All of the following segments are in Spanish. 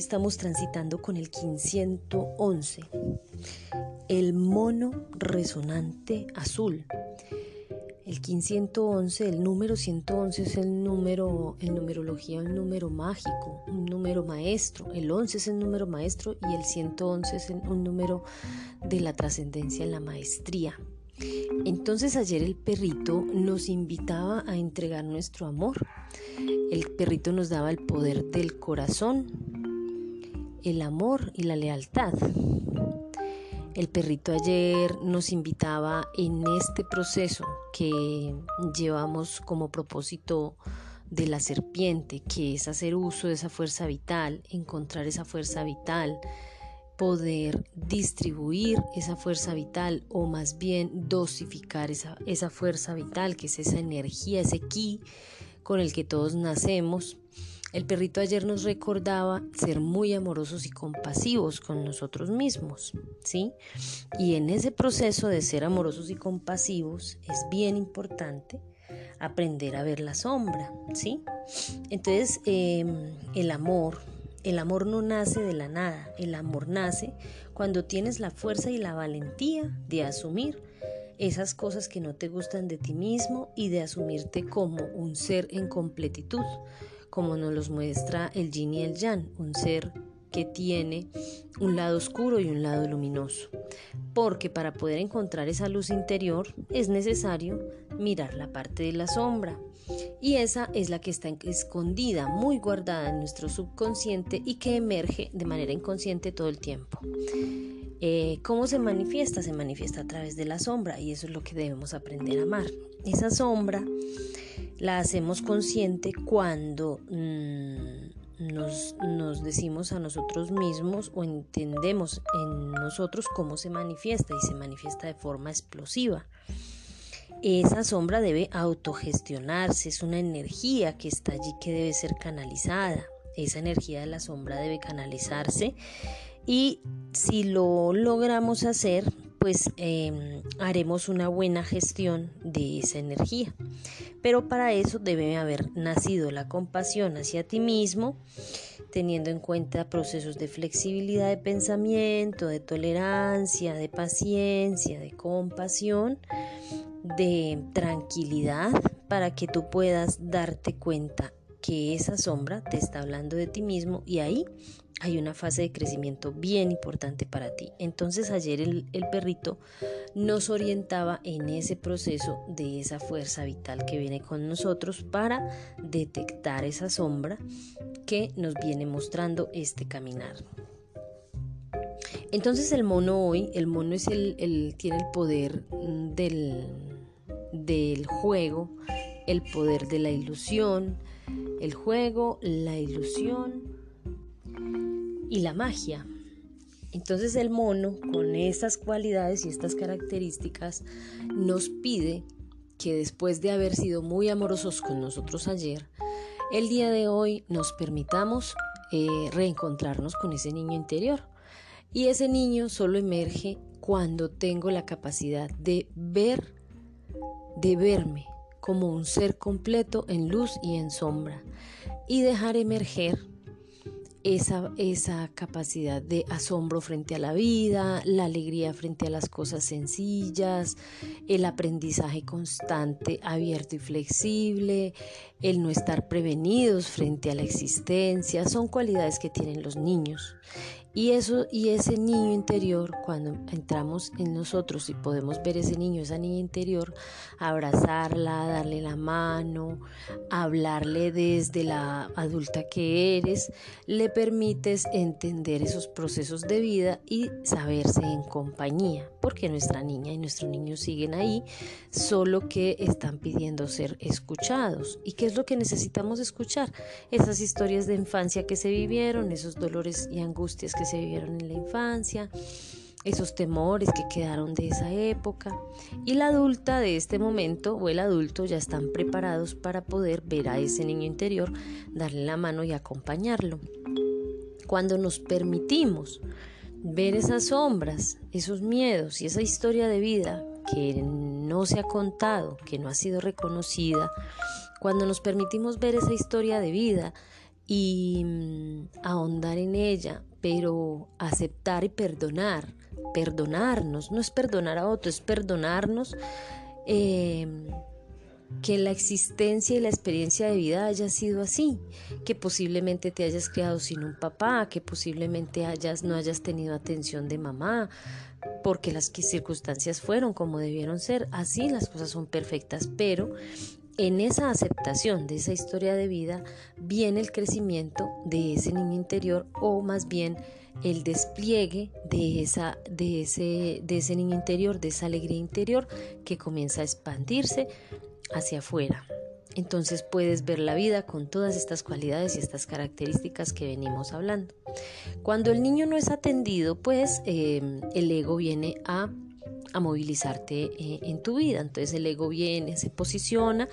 estamos transitando con el 511, el mono resonante azul. El 511, el número 111 es el número, en numerología, un número mágico, un número maestro. El 11 es el número maestro y el 111 es un número de la trascendencia en la maestría. Entonces ayer el perrito nos invitaba a entregar nuestro amor. El perrito nos daba el poder del corazón, el amor y la lealtad. El perrito ayer nos invitaba en este proceso que llevamos como propósito de la serpiente, que es hacer uso de esa fuerza vital, encontrar esa fuerza vital, poder distribuir esa fuerza vital o más bien dosificar esa, esa fuerza vital, que es esa energía, ese ki con el que todos nacemos el perrito ayer nos recordaba ser muy amorosos y compasivos con nosotros mismos, ¿sí? Y en ese proceso de ser amorosos y compasivos es bien importante aprender a ver la sombra, ¿sí? Entonces, em, el amor, el amor no nace de la nada, el amor nace cuando tienes la fuerza y la valentía de asumir esas cosas que no te gustan de ti mismo y de asumirte como un ser en completitud como nos los muestra el yin y el yang, un ser que tiene un lado oscuro y un lado luminoso. Porque para poder encontrar esa luz interior es necesario mirar la parte de la sombra. Y esa es la que está escondida, muy guardada en nuestro subconsciente y que emerge de manera inconsciente todo el tiempo. Eh, ¿Cómo se manifiesta? Se manifiesta a través de la sombra y eso es lo que debemos aprender a amar. Esa sombra la hacemos consciente cuando mm, nos, nos, decimos a nosotros mismos o entendemos en nosotros cómo se manifiesta y se manifiesta de forma explosiva. Esa sombra debe autogestionarse, es una energía que está allí que debe ser canalizada. Esa energía de la sombra debe canalizarse y si lo logramos hacer, pues em, haremos una buena gestión de esa energía. Pero para eso debe haber nacido la compasión hacia ti mismo, teniendo en cuenta procesos de flexibilidad de pensamiento, de tolerancia, de paciencia, de compasión, de tranquilidad, para que tú puedas darte cuenta que esa sombra te está hablando de ti mismo y ahí hay una fase de crecimiento bien importante para ti. Entonces ayer el, perrito nos orientaba en ese proceso de esa fuerza vital que viene con nosotros para detectar esa sombra que nos viene mostrando este caminar. Entonces el mono hoy, el mono es el, tiene el poder del, del juego, el poder de la ilusión, el juego, la ilusión, y la magia. Entonces el mono, con estas cualidades y estas características, nos pide que después de haber sido muy amorosos con nosotros ayer, el día de hoy nos permitamos eh, reencontrarnos con ese niño interior. Y ese niño solo emerge cuando tengo la capacidad de ver, de verme como un ser completo en luz y en sombra y dejar emerger esa, esa capacidad de asombro frente a la vida, la alegría frente a las cosas sencillas, el aprendizaje constante, abierto y flexible, el no estar prevenidos frente a la existencia, son cualidades que tienen los niños. Y eso y ese niño interior, cuando entramos en nosotros y podemos ver ese niño, esa niña interior, abrazarla, darle la mano, hablarle desde la adulta que eres, le permites entender esos procesos de vida y saberse en compañía, porque nuestra niña y nuestro niño siguen ahí, solo que están pidiendo ser escuchados. ¿Y qué es lo que necesitamos escuchar? Esas historias de infancia que se vivieron, esos dolores y angustias que se vivieron en la infancia, esos temores que quedaron de esa época. Y la adulta de este momento o el adulto ya están preparados para poder ver a ese niño interior, darle la mano y acompañarlo. Cuando nos permitimos ver esas sombras, esos miedos y esa historia de vida que no se ha contado, que no ha sido reconocida, cuando nos permitimos ver esa historia de vida, y mm, ahondar en ella, pero aceptar y perdonar, perdonarnos, no es perdonar a otros, es perdonarnos em, que la existencia y la experiencia de vida haya sido así, que posiblemente te hayas criado sin un papá, que posiblemente hayas, no hayas tenido atención de mamá, porque las circunstancias fueron como debieron ser, así las cosas son perfectas, pero en esa aceptación de esa historia de vida viene el crecimiento de ese niño interior o más bien el despliegue de, esa, de, ese, de ese niño interior, de esa alegría interior que comienza a expandirse hacia afuera. Entonces puedes ver la vida con todas estas cualidades y estas características que venimos hablando. Cuando el niño no es atendido, pues eh, el ego viene a a movilizarte eh, en tu vida. Entonces el ego viene, se posiciona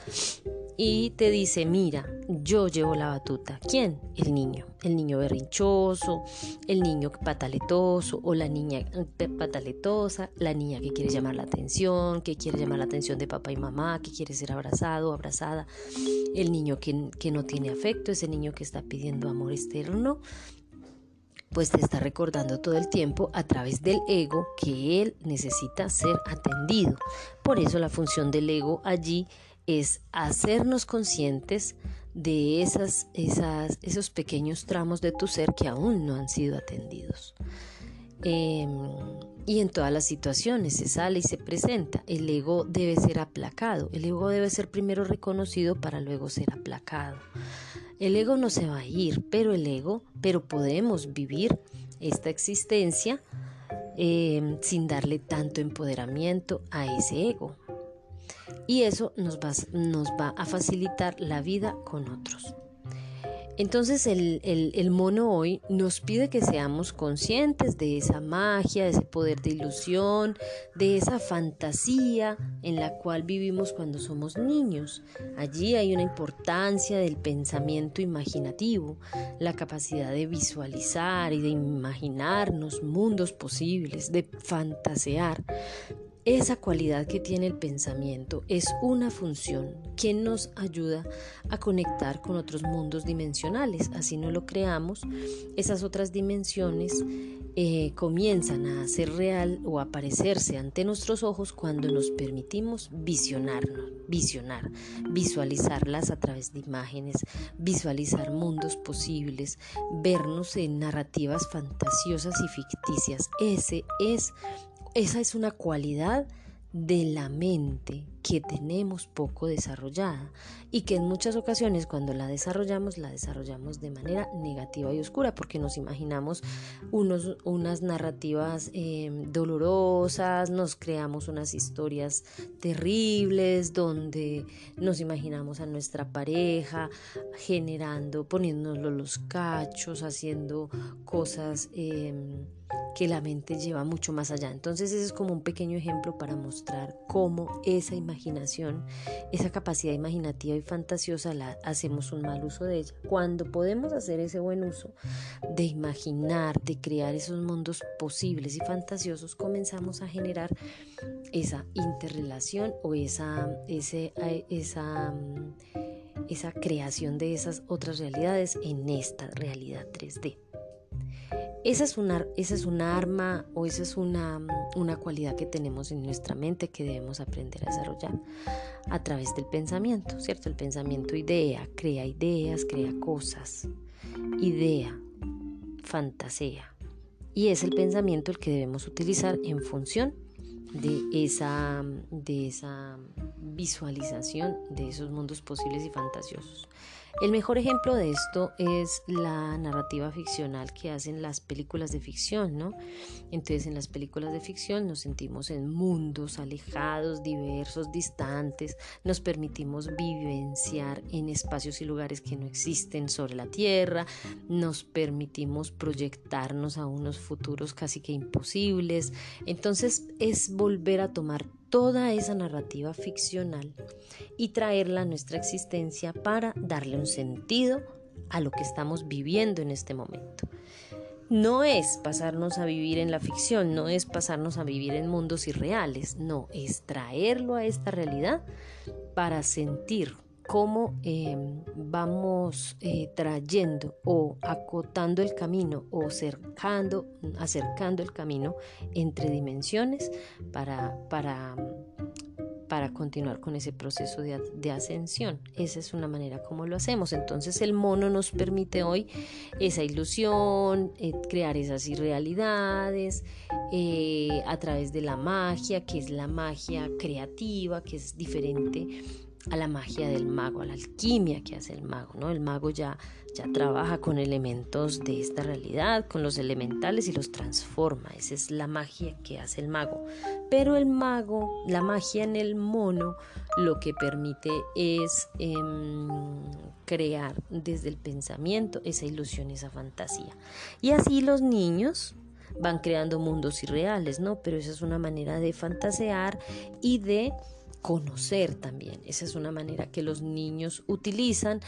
y te dice, mira, yo llevo la batuta. ¿Quién? El niño. El niño berrinchoso, el niño pataletoso o la niña eh, pataletosa, la niña que quiere llamar la atención, que quiere llamar la atención de papá y mamá, que quiere ser abrazado, abrazada, el niño que, que no tiene afecto, ese niño que está pidiendo amor externo pues te está recordando todo el tiempo a través del ego que él necesita ser atendido. Por eso la función del ego allí es hacernos conscientes de esas, esas, esos pequeños tramos de tu ser que aún no han sido atendidos. Em, y en todas las situaciones se sale y se presenta. El ego debe ser aplacado. El ego debe ser primero reconocido para luego ser aplacado. El ego no se va a ir, pero el ego, pero podemos vivir esta existencia eh, sin darle tanto empoderamiento a ese ego. Y eso nos va, nos va a facilitar la vida con otros. Entonces el, mono hoy nos pide que seamos conscientes de esa magia, de ese poder de ilusión, de esa fantasía en la cual vivimos cuando somos niños. Allí hay una importancia del pensamiento imaginativo, la capacidad de visualizar y de imaginarnos mundos posibles, de fantasear. Esa cualidad que tiene el pensamiento es una función que nos ayuda a conectar con otros mundos dimensionales. Así no lo creamos, esas otras dimensiones eh, comienzan a ser real o aparecerse ante nuestros ojos cuando nos permitimos visionarnos, visionar, visualizarlas a través de imágenes, visualizar mundos posibles, vernos en narrativas fantasiosas y ficticias. Ese es esa es una cualidad de la mente que tenemos poco desarrollada y que en muchas ocasiones cuando la desarrollamos la desarrollamos de manera negativa y oscura porque nos imaginamos unos, unas narrativas em, dolorosas, nos creamos unas historias terribles donde nos imaginamos a nuestra pareja generando, poniéndonos los cachos, haciendo cosas... Em, que la mente lleva mucho más allá. Entonces ese es como un pequeño ejemplo para mostrar cómo esa imaginación, esa capacidad imaginativa y fantasiosa, la hacemos un mal uso de ella. Cuando podemos hacer ese buen uso de imaginar, de crear esos mundos posibles y fantasiosos, comenzamos a generar esa interrelación o esa, ese, esa, esa creación de esas otras realidades en esta realidad 3D. Esa es, una, esa es arma o esa es una, una cualidad que tenemos en nuestra mente que debemos aprender a desarrollar a través del pensamiento, ¿cierto? El pensamiento idea, crea ideas, crea cosas, idea, fantasea. Y es el pensamiento el que debemos utilizar en función de esa, de esa visualización de esos mundos posibles y fantasiosos. El mejor ejemplo de esto es la narrativa ficcional que hacen las películas de ficción, ¿no? Entonces en las películas de ficción nos sentimos en mundos alejados, diversos, distantes, nos permitimos vivenciar en espacios y lugares que no existen sobre la Tierra, nos permitimos proyectarnos a unos futuros casi que imposibles. Entonces es volver a tomar toda esa narrativa ficcional y traerla a nuestra existencia para darle un sentido a lo que estamos viviendo en este momento. No es pasarnos a vivir en la ficción, no es pasarnos a vivir en mundos irreales, no, es traerlo a esta realidad para sentir cómo em, vamos eh, trayendo o acotando el camino o cercando, acercando el camino entre dimensiones para, para, para continuar con ese proceso de, ascensión. Esa es una manera como lo hacemos. Entonces el mono nos permite hoy esa ilusión, eh, crear esas irrealidades eh, a través de la magia, que es la magia creativa, que es diferente a la magia del mago, a la alquimia que hace el mago, ¿no? El mago ya, ya trabaja con elementos de esta realidad, con los elementales y los transforma. Esa es la magia que hace el mago. Pero el mago, la magia en el mono, lo que permite es em, crear desde el pensamiento esa ilusión, esa fantasía. Y así los niños van creando mundos irreales, ¿no? Pero esa es una manera de fantasear y de conocer también. Esa es una manera que los niños utilizan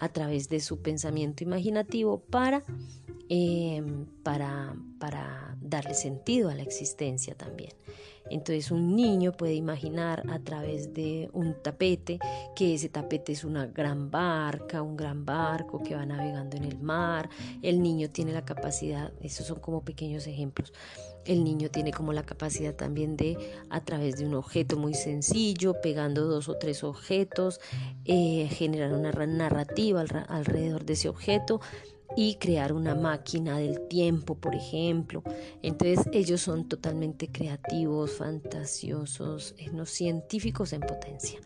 a través de su pensamiento imaginativo para, em, para, para darle sentido a la existencia también. Entonces un niño puede imaginar a través de un tapete que ese tapete es una gran barca, un gran barco que va navegando en el mar. El niño tiene la capacidad, esos son como pequeños ejemplos, el niño tiene como la capacidad también de, a través de un objeto muy sencillo, pegando dos o tres objetos, eh, generar una narrativa alrededor de ese objeto y crear una máquina del tiempo, por ejemplo. Entonces ellos son totalmente creativos, fantasiosos, no científicos en potencia.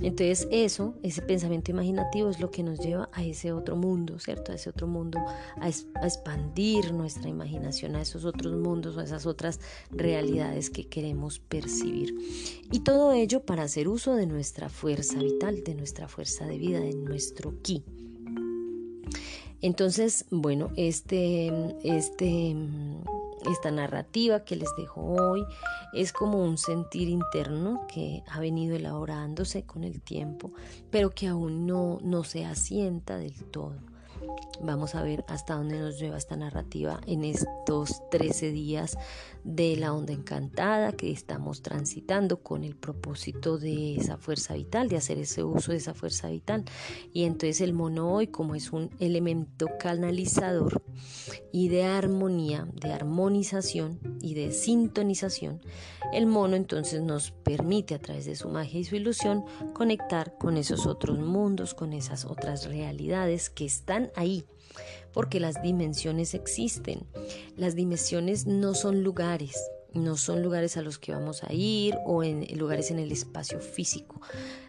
Entonces eso, ese pensamiento imaginativo es lo que nos lleva a ese otro mundo, ¿cierto? A ese otro mundo, a, a expandir nuestra imaginación a esos otros mundos o a esas otras realidades que queremos percibir. Y todo ello para hacer uso de nuestra fuerza vital, de nuestra fuerza de vida, de nuestro ki. Entonces, bueno, este, este, esta narrativa que les dejo hoy es como un sentir interno que ha venido elaborándose con el tiempo, pero que aún no, no se asienta del todo. Vamos a ver hasta dónde nos lleva esta narrativa en estos 13 días de la onda encantada que estamos transitando con el propósito de esa fuerza vital, de hacer ese uso de esa fuerza vital. Y entonces el mono hoy, como es un elemento canalizador y de armonía, de armonización y de sintonización, el mono entonces nos permite a través de su magia y su ilusión conectar con esos otros mundos, con esas otras realidades que están ahí porque las dimensiones existen. Las dimensiones no son lugares, no son lugares a los que vamos a ir o en lugares en el espacio físico.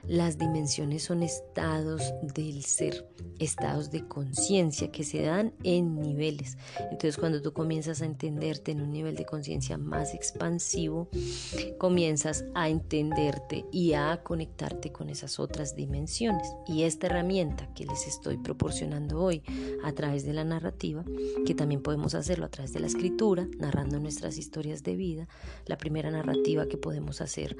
Las dimensiones son estados del ser, estados de conciencia que se dan en niveles. Entonces cuando tú comienzas a entenderte en un nivel de conciencia más expansivo, comienzas a entenderte y a conectarte con esas otras dimensiones. Y esta herramienta que les estoy proporcionando hoy a través de la narrativa, que también podemos hacerlo a través de la escritura, narrando nuestras historias de vida, la primera narrativa que podemos hacer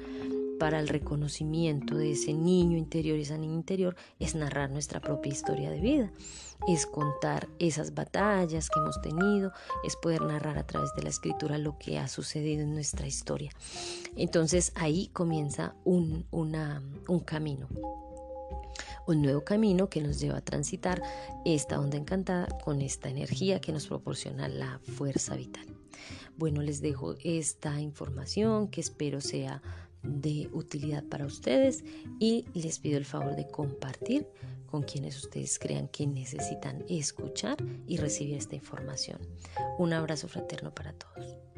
para el reconocimiento de ese niño interior y esa niña interior es narrar nuestra propia historia de vida, es contar esas batallas que hemos tenido, es poder narrar a través de la escritura lo que ha sucedido en nuestra historia. Entonces ahí comienza un, un camino un nuevo camino que nos lleva a transitar esta onda encantada con esta energía que nos proporciona la fuerza vital. Bueno, les dejo esta información que espero sea de utilidad para ustedes y les pido el favor de compartir con quienes ustedes crean que necesitan escuchar y recibir esta información. Un abrazo fraterno para todos.